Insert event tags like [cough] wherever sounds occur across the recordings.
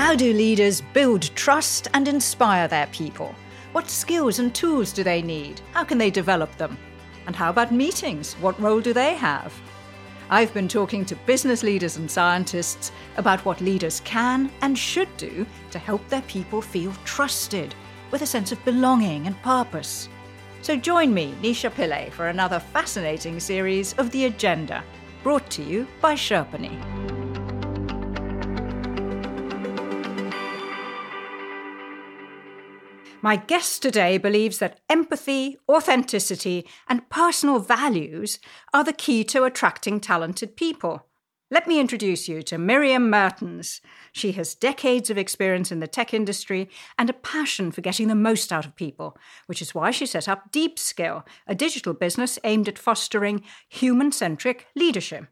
How do leaders build trust and inspire their people? What skills and tools do they need? How can they develop them? And how about meetings? What role do they have? I've been talking to business leaders and scientists about what leaders can and should do to help their people feel trusted with a sense of belonging and purpose. So join me, Nisha Pillai, for another fascinating series of The Agenda, brought to you by Sherpany. My guest today believes that empathy, authenticity, and personal values are the key to attracting talented people. Let me introduce you to Miriam Mertens. She has decades of experience in the tech industry and a passion for getting the most out of people, which is why she set up DeepSkill, a digital business aimed at fostering human centric leadership.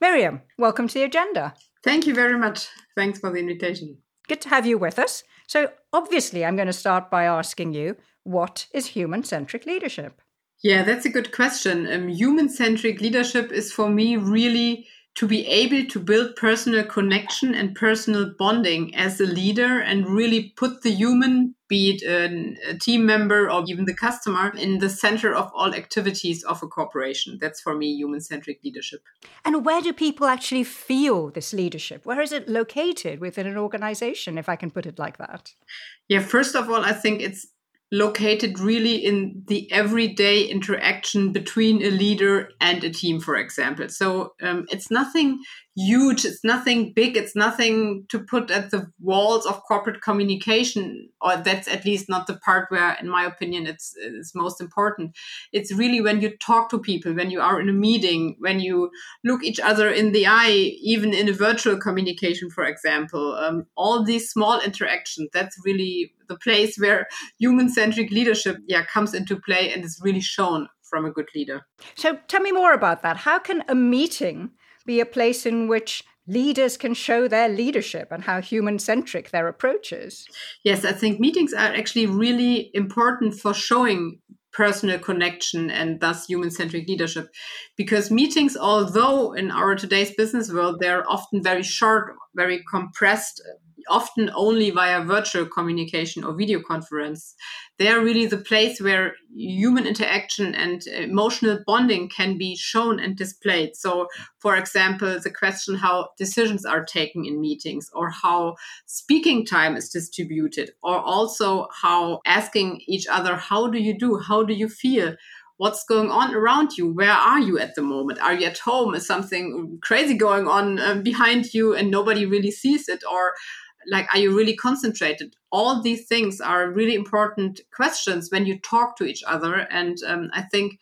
Miriam, welcome to the agenda. Thank you very much. Thanks for the invitation. Good to have you with us. So, obviously, I'm going to start by asking you what is human centric leadership? Yeah, that's a good question. Um, human centric leadership is for me really to be able to build personal connection and personal bonding as a leader and really put the human, be it a, a team member or even the customer, in the center of all activities of a corporation. That's for me human centric leadership. And where do people actually feel this leadership? Where is it located within an organization, if I can put it like that? Yeah, first of all, I think it's located really in the everyday interaction between a leader and a team, for example. So um, it's nothing huge, it's nothing big, it's nothing to put at the walls of corporate communication, or that's at least not the part where, in my opinion, it's, it's most important. It's really when you talk to people, when you are in a meeting, when you look each other in the eye, even in a virtual communication, for example. Um, all these small interactions, that's really the place where human centric leadership yeah comes into play and is really shown from a good leader. So tell me more about that. How can a meeting be a place in which leaders can show their leadership and how human centric their approach is? Yes, I think meetings are actually really important for showing personal connection and thus human centric leadership. Because meetings, although in our today's business world, they're often very short, very compressed, often only via virtual communication or video conference. They are really the place where human interaction and emotional bonding can be shown and displayed. So, for example, the question how decisions are taken in meetings, or how speaking time is distributed, or also how asking each other, How do you do? How do you feel? what's going on around you where are you at the moment are you at home is something crazy going on uh, behind you and nobody really sees it or like are you really concentrated? All these things are really important questions when you talk to each other. And um, i think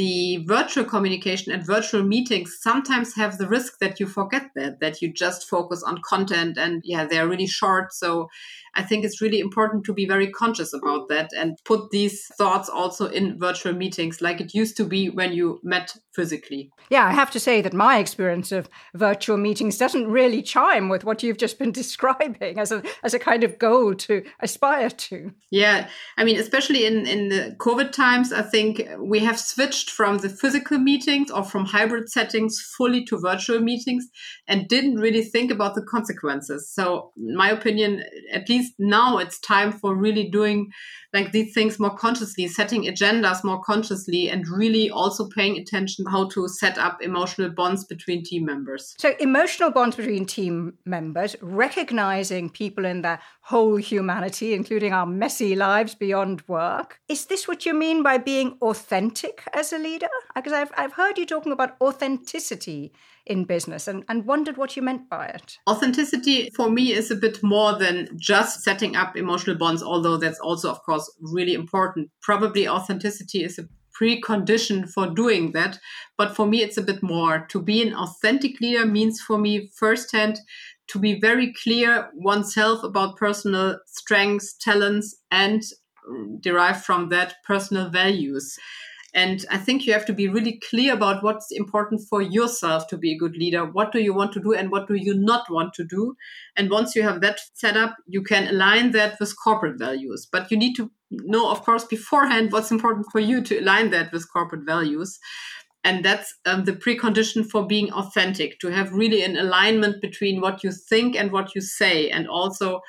the virtual communication and virtual meetings sometimes have the risk that you forget that that you just focus on content and yeah they're really short so I think it's really important to be very conscious about that and put these thoughts also in virtual meetings like it used to be when you met physically. Yeah, I have to say that my experience of virtual meetings doesn't really chime with what you've just been [laughs] describing as a as a kind of goal to aspire to. Yeah, I mean especially in in the COVID times I think we have switched from the physical meetings or from hybrid settings fully to virtual meetings and didn't really think about the consequences. So in my opinion at least least now it's time for really doing like these things more consciously, setting agendas more consciously, and really also paying attention how to set up emotional bonds between team members. So, emotional bonds between team members, recognizing people in their whole humanity, including our messy lives beyond work. Is this what you mean by being authentic as a leader? Because I've, I've heard you talking about authenticity in business and, and wondered what you meant by it. Authenticity for me is a bit more than just setting up emotional bonds, although that's also, of course, really important. Probably authenticity is a precondition for doing that. But for me, it's a bit more. To be an authentic leader means for me firsthand to be very clear oneself about personal strengths, talents, and derive from that personal values. And I think you have to be really clear about what's important for yourself to be a good leader. What do you want to do and what do you not want to do? And once you have that set up, you can align that with corporate values. But you need to know, of course, beforehand what's important for you to align that with corporate values. And that's um, the precondition for being authentic, to have really an alignment between what you think and what you say, and also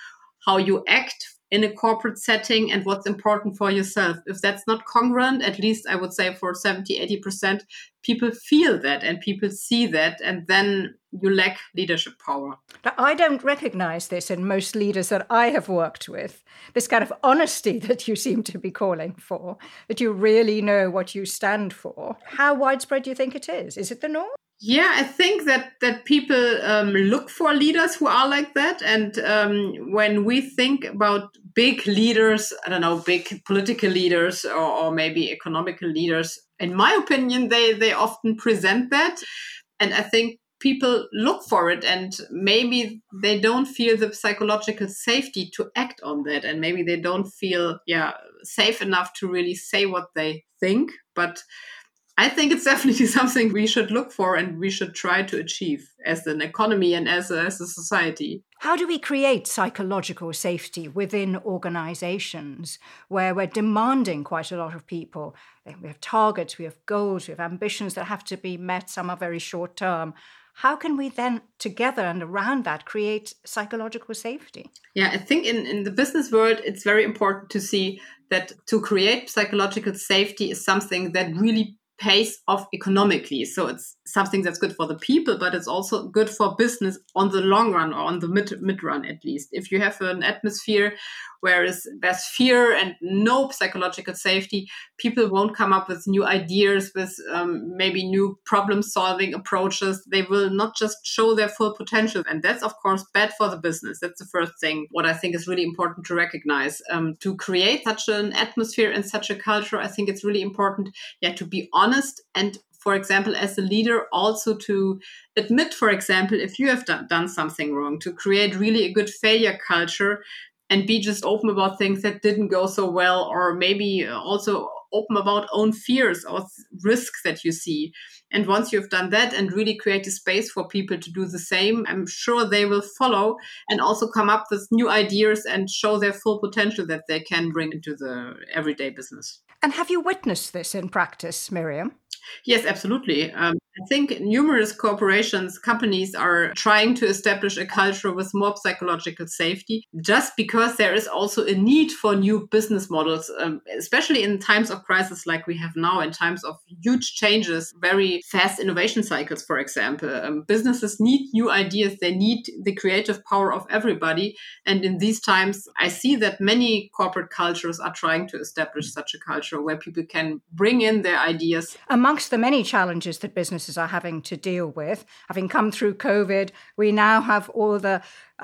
how you act in a corporate setting and what's important for yourself. If that's not congruent, at least I would say for 70, 80%, people feel that and people see that, and then you lack leadership power. Now, I don't recognize this in most leaders that I have worked with. This kind of honesty [laughs] that you seem to be calling for, that you really know what you stand for. How widespread do you think it is? Is it the norm? Yeah, I think that that people um, look for leaders who are like that, and um, when we think about big leaders, I don't know, big political leaders or, or maybe economical leaders, in my opinion, they they often present that, and I think people look for it and maybe they don't feel the psychological safety to act on that. And maybe they don't feel yeah safe enough to really say what they think. But I think it's [laughs] definitely something we should look for and we should try to achieve as an economy and as a, as a society. How do we create psychological safety within organizations where we're demanding quite a lot of people? We have targets, we have goals, we have ambitions that have to be met, some are very short term. How can we then, together and around that, create psychological safety? Yeah, I think in, in the business world, it's very important to see that to create psychological safety is something that really pays off economically. So it's something that's good for the people, but it's also good for business on the long run or on the mid mid run at least. If you have an atmosphere where there's fear and no psychological safety, people won't come up with new ideas, with um, maybe new problem solving approaches. They will not just show their full potential, and that's of course bad for the business. That's the first thing. What I think is really important to recognize um, to create such an atmosphere and such a culture. I think it's really important, yeah, to be honest and for example, as a leader, also to admit, for example, if you have done, done something wrong, to create really a good failure culture and be just open about things that didn't go so well, or maybe also open about own fears or risks that you see. And once you've done that and really create a space for people to do the same, I'm sure they will follow and also come up with new ideas and show their full potential that they can bring into the everyday business. And have you witnessed this in practice, Miriam? Yes, absolutely. Um, I think numerous corporations, companies are trying to establish a culture with more psychological safety just because there is also a need for new business models, um, especially in times of crisis like we have now, in times of huge changes, very fast innovation cycles, for example. Um, businesses need new ideas, they need the creative power of everybody. And in these times, I see that many corporate cultures are trying to establish such a culture where people can bring in their ideas. Amongst the many challenges that business businesses are having to deal with. Having come through COVID, we now have all the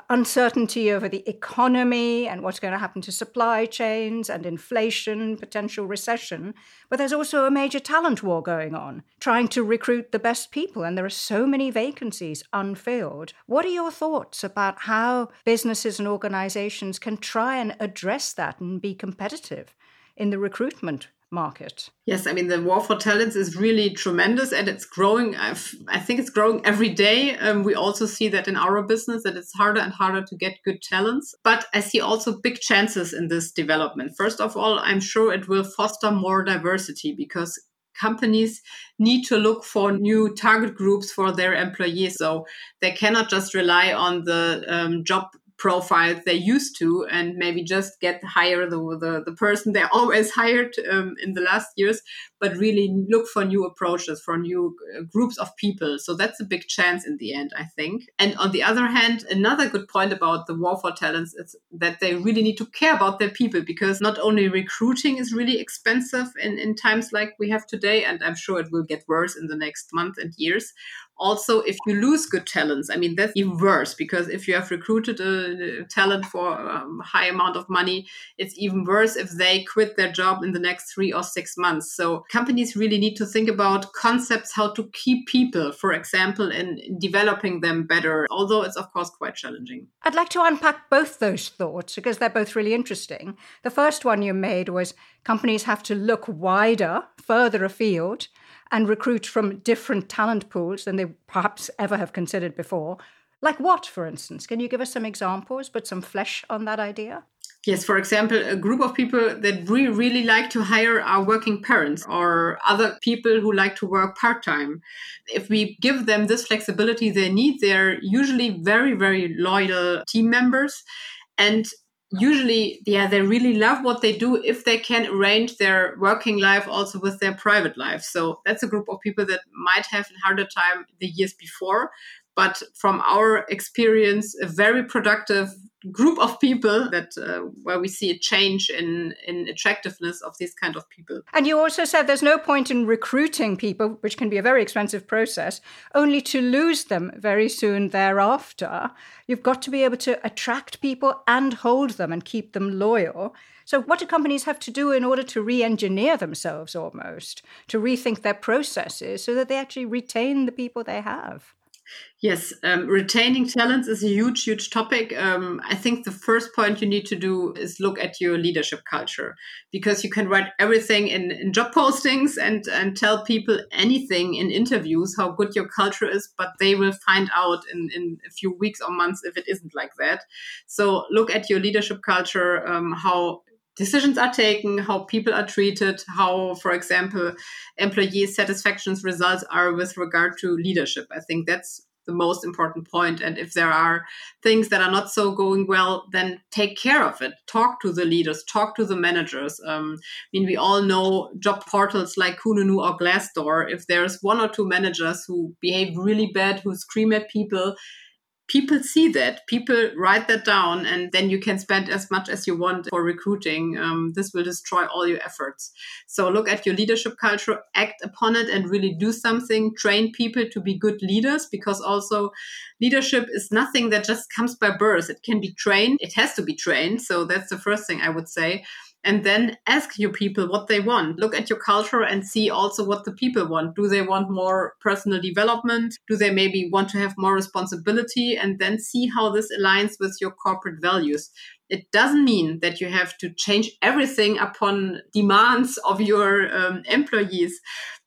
uncertainty over the economy and what's going to happen to supply chains and inflation, potential recession. But there's also a major talent war going on, trying to recruit the best people, and there are so many vacancies unfilled. What are your thoughts about how businesses and organizations can try and address that and be competitive in the recruitment market. Yes, I mean the war for talents is really tremendous and it's growing. I've, i think it's growing every day. Um, we also see that in our business that it's harder and harder to get good talents. But I see also big chances in this development. First of all, I'm sure it will foster more diversity because companies need to look for new target groups for their employees. So they cannot just rely on the um, job profiles they used to and maybe just get hire the, the, the person they [laughs] always hired um, in the last years, but really look for new approaches for new uh, groups of people. So that's a big chance in the end, I think. And on the other hand, another good point about the war for talents is that they really need to care about their people because not only recruiting is really expensive in, in times like we have today, and I'm sure it will get worse in the next month and years also if you lose good talents i mean that's even worse because if you have recruited a, talent for a um, high amount of money it's even worse if they quit their job in the next three or six months. So companies really need to think about concepts how to keep people for example and developing them better although it's of course quite challenging. I'd like to unpack both those thoughts because they're both really interesting. The first one you made was companies have to look wider further afield and recruit from different talent pools than they perhaps ever have considered before. Like what, for instance? Can you give us some examples, put some flesh on that idea? Yes, for example, a group of people that we really like to hire are working parents or other people who like to work part time. If we give them this flexibility they need, they're usually very, very loyal team members. And usually yeah they really love what they do if they can arrange their working life also with their private life. So that's a group of people that might have a harder time the years before but from our experience a very productive group of people that uh, where we see a change in in attractiveness of these kind of people. And you also said there's no point in recruiting people which can be a very expensive process only to lose them very soon thereafter. You've got to be able to attract people and hold them and keep them loyal. So what do companies have to do in order to re-engineer themselves almost to rethink their processes so that they actually retain the people they have Yes, um, retaining talents is a huge, huge topic. Um, I think the first point you need to do is look at your leadership culture because you can write everything in, in job postings and, and tell people anything in interviews how good your culture is, but they will find out in, in a few weeks or months if it isn't like that. So look at your leadership culture, um, how decisions are taken, how people are treated, how, for example, employee satisfaction results are with regard to leadership. I think that's the most important point. And if there are things that are not so going well, then take care of it. Talk to the leaders, talk to the managers. Um, I mean, we all know job portals like Kununu or Glassdoor. If there's one or two managers who behave really bad, who scream at people, people see that. People write that down and then you can spend as much as you want for recruiting. Um, this will destroy all your efforts. So look at your leadership culture act upon it and really do something. Train people to be good leaders because also leadership is nothing that just comes by birth. It can be trained. It has to be trained. So that's the first thing i would say and then ask your people what they want. Look at your culture and see also what the people want. Do they want more personal development? Do they maybe want to have more responsibility? And then see how this aligns with your corporate values. It doesn't mean that you have to change everything upon demands of your um, employees,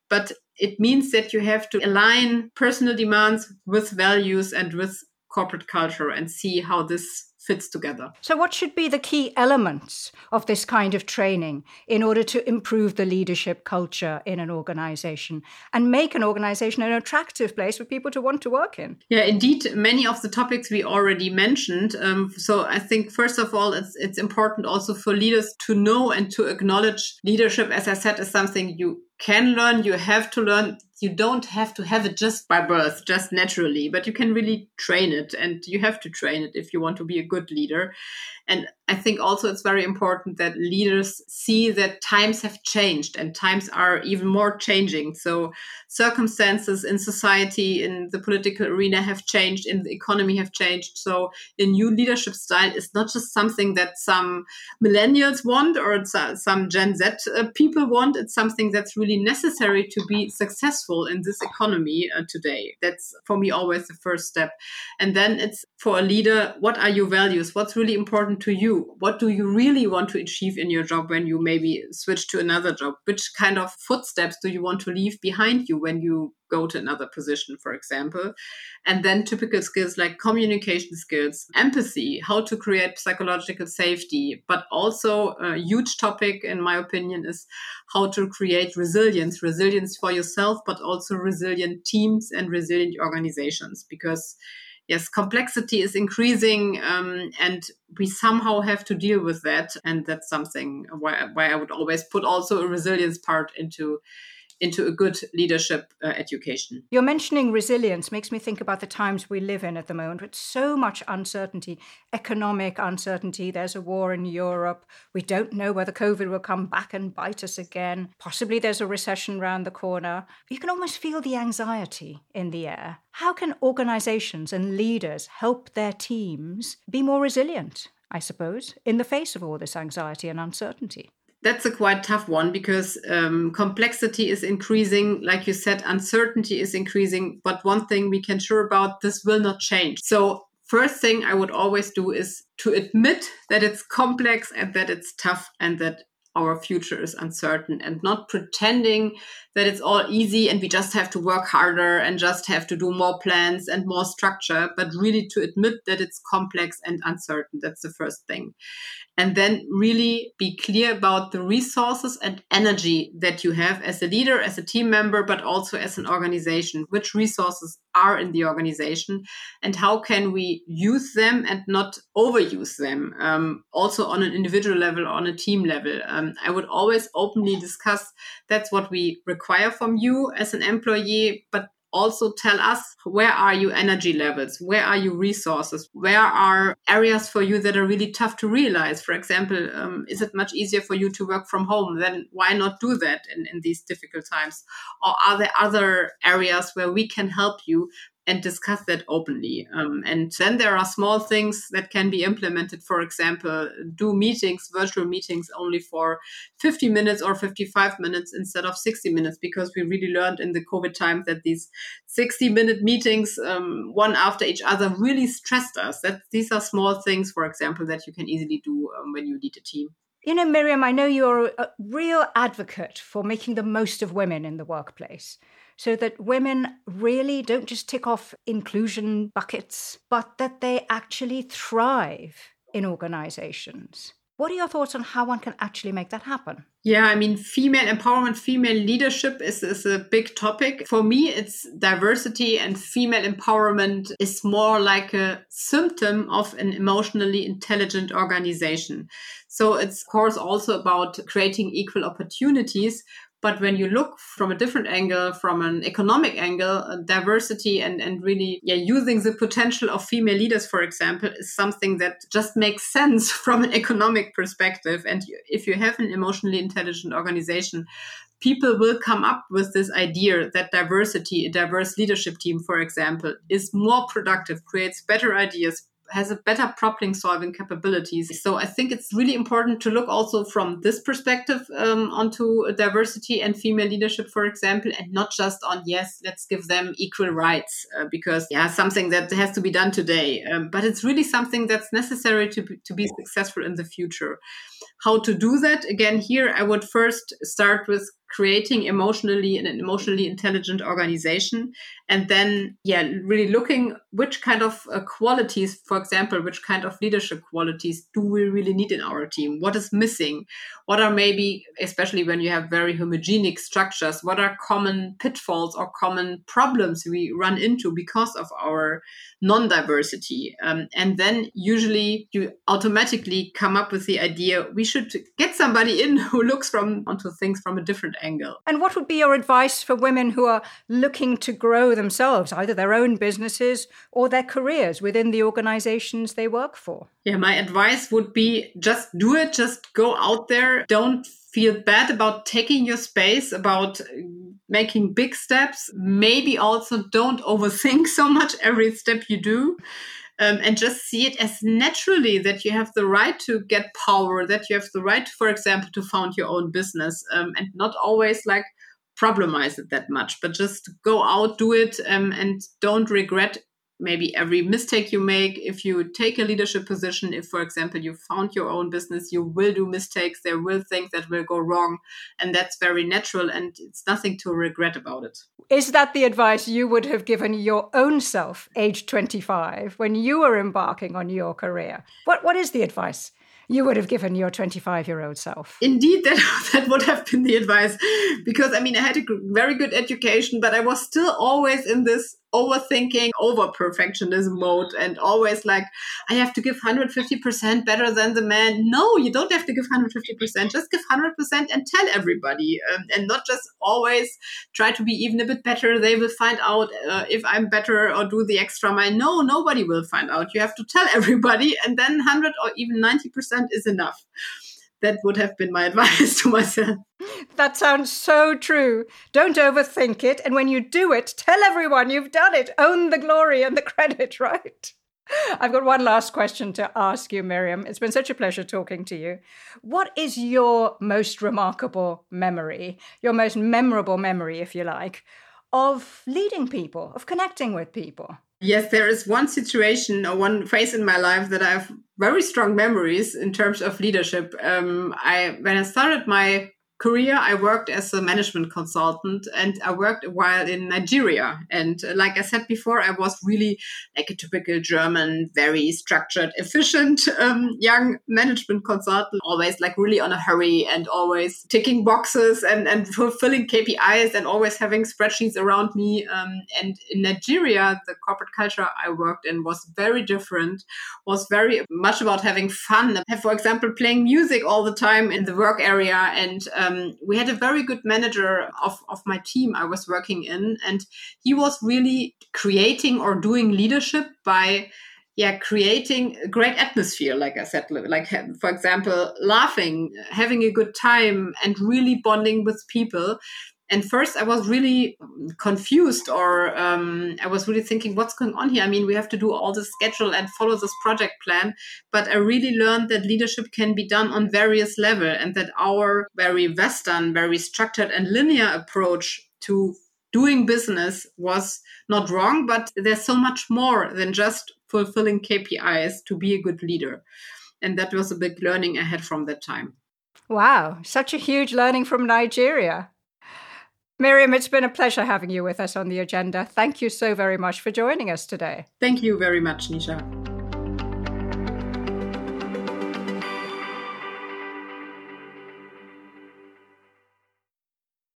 but it means that you have to align personal demands with values and with corporate culture and see how this fits together. So, what should be the key elements of this kind of training in order to improve the leadership culture in an organization and make an organization an attractive place for people to want to work in? Yeah, indeed, many of the topics we already mentioned. Um, so, I think first of all, it's it's important also for leaders to know and to acknowledge leadership. As I said, is something you can learn, you have to learn you don't have to have it just by birth, just naturally, but you can really train it and you have to train it if you want to be a good leader. And I think also it's very important that leaders see that times have changed and times are even more changing. So circumstances in society, in the political arena have changed, in the economy have changed. So a new leadership style is not just something that some millennials want or some Gen Z uh, people want. It's something that's really necessary to be successful in this economy uh, today. That's for me always the first step. And then it's for a leader, what are your values? What's really important to you? What do you really want to achieve in your job when you maybe switch to another job? Which kind of footsteps do you want to leave behind you when you go to another position, for example? And then typical skills like communication skills, empathy, how to create psychological safety, but also a huge topic, in my opinion, is how to create resilience, resilience for yourself, but also resilient teams and resilient organizations because yes, complexity is increasing, um, and we somehow have to deal with that. And that's something why, why I would always put also a resilience part into into a good leadership uh, education. You're mentioning resilience makes me think about the times we live in at the moment with so much uncertainty, economic uncertainty. There's a war in Europe. We don't know whether COVID will come back and bite us again. Possibly there's a recession round the corner. You can almost feel the anxiety in the air. How can organizations and leaders help their teams be more resilient? I suppose, in the face of all this anxiety and uncertainty that's a quite tough one because um, complexity is increasing. Like you said, uncertainty is increasing. But one thing we can sure about this will not change. So first thing I would always do is to admit that it's complex and that it's tough and that our future is uncertain and not pretending that it's all easy and we just have to work harder and just have to do more plans and more structure, but really to admit that it's complex and uncertain. That's the first thing and then really be clear about the resources and energy that you have as a leader, as a team member, but also as an organization. Which resources are in the organization and how can we use them and not overuse them, um, also on an individual level, on a team level. Um, I would always openly discuss that's what we require from you as an employee, but also tell us where are your energy levels? Where are your resources? Where are areas for you that are really tough to realize? For example um, is it much easier for you to work from home? Then why not do that in, in these difficult times? Or are there other areas where we can help you and discuss that openly. Um, and then there are small things that can be implemented. For example, do meetings, virtual meetings, only for 50 minutes or 55 minutes instead of 60 minutes, because we really learned in the COVID time that these 60 minute meetings, um, one after each other, really stressed us. That these are small things, for example, that you can easily do um, when you lead a team. You know, Miriam, I know you're a real advocate for making the most of women in the workplace so that women really don't just tick off inclusion buckets, but that they actually thrive in organizations. What are your thoughts on how one can actually make that happen? Yeah, I mean, female empowerment, female leadership is, is a big topic. For me, it's diversity and female empowerment is more like a symptom of an emotionally intelligent organization. So it's, of course, also about creating equal opportunities, but when you look from a different angle, from an economic angle, uh, diversity and, and really yeah, using the potential of female leaders, for example, is something that just makes sense [laughs] from an economic perspective. And if you have an emotionally intelligent organization, people will come up with this idea that diversity, a diverse leadership team, for example, is more productive, creates better ideas, has a better problem solving capabilities. So I think it's really important to look also from this perspective um, onto diversity and female leadership, for example, and not just on, yes, let's give them equal rights, uh, because, yeah, something that has to be done today. Um, but it's really something that's necessary to be, to be successful in the future. How to do that? Again, here I would first start with creating emotionally an emotionally intelligent organization. And then yeah really looking which kind of uh, qualities for example which kind of leadership qualities do we really need in our team? What is missing? What are maybe especially when you have very homogenic structures what are common pitfalls or common problems we run into because of our non-diversity? Um, and then usually you automatically come up with the idea we should get somebody in [laughs] who looks from onto things from a different angle. And what would be your advice for women who are looking to grow themselves, either their own businesses or their careers within the organizations they work for? Yeah, my advice would be just do it, just go out there. Don't feel bad about taking your space, about making big steps. Maybe also don't overthink [laughs] so much every step you do um, and just see it as naturally that you have the right to get power, that you have the right, for example, to found your own business, um, and not always like problemize it that much, but just go out, do it, um, and don't regret maybe every mistake you make if you take a leadership position if for example you found your own business you will do mistakes there will things that will go wrong and that's very natural and it's nothing to regret about it is that the advice you would have given your own self age 25 when you were embarking on your career what what is the advice you would have given your 25 year old self? Indeed, that, [laughs] that would have been the advice. Because I mean, I had a very good education, but I was still always in this overthinking, over perfectionism mode, and always like, I have to give 150% better than the man. No, you don't have to give 150%. Just give 100% and tell everybody, um, and not just always try to be even a bit better. They will find out uh, if I'm better or do the extra mile. No, nobody will find out. You have to tell [laughs] everybody, and then 100 or even 90% is enough that would have been my [laughs] advice to myself. That sounds so true. Don't overthink it. And when you do it, tell everyone you've done it. Own the glory and the [laughs] credit, right? I've got one last question to ask you, Miriam. It's been such a pleasure talking to you. What is your most remarkable memory, your most memorable memory, if you like, of leading people, of connecting with people? Yes, there is one situation or one phase in my life that I have very strong memories in terms of leadership. Um, I when I started my career, I worked as a management consultant and I worked a while in Nigeria. And uh, like I said before, I was really like a typical German, very structured, efficient um, young management consultant, always like really on a hurry and always ticking boxes and, and fulfilling KPIs and always having spreadsheets around me. Um, and in Nigeria, the corporate culture I worked in was very different, was very much about having fun. For example, playing music all the time in the work area. And um, we had a very good manager of, of my team I was working in. And he was really creating or doing leadership by yeah creating a great atmosphere like i said like for example laughing having a good time and really bonding with people and first i was really confused or um, i was really thinking what's going on here? I mean we have to do all this schedule and follow this project plan but i really learned that leadership can be done on various level and that our very western very structured and linear approach to doing business was not wrong but there's so much more than just fulfilling kpis to be a good leader. And that was a big learning i had from that time. Wow, such a huge learning from Nigeria. Miriam, it's been a pleasure having you with us on the agenda. Thank you so very much for joining us today. Thank you very much, Nisha.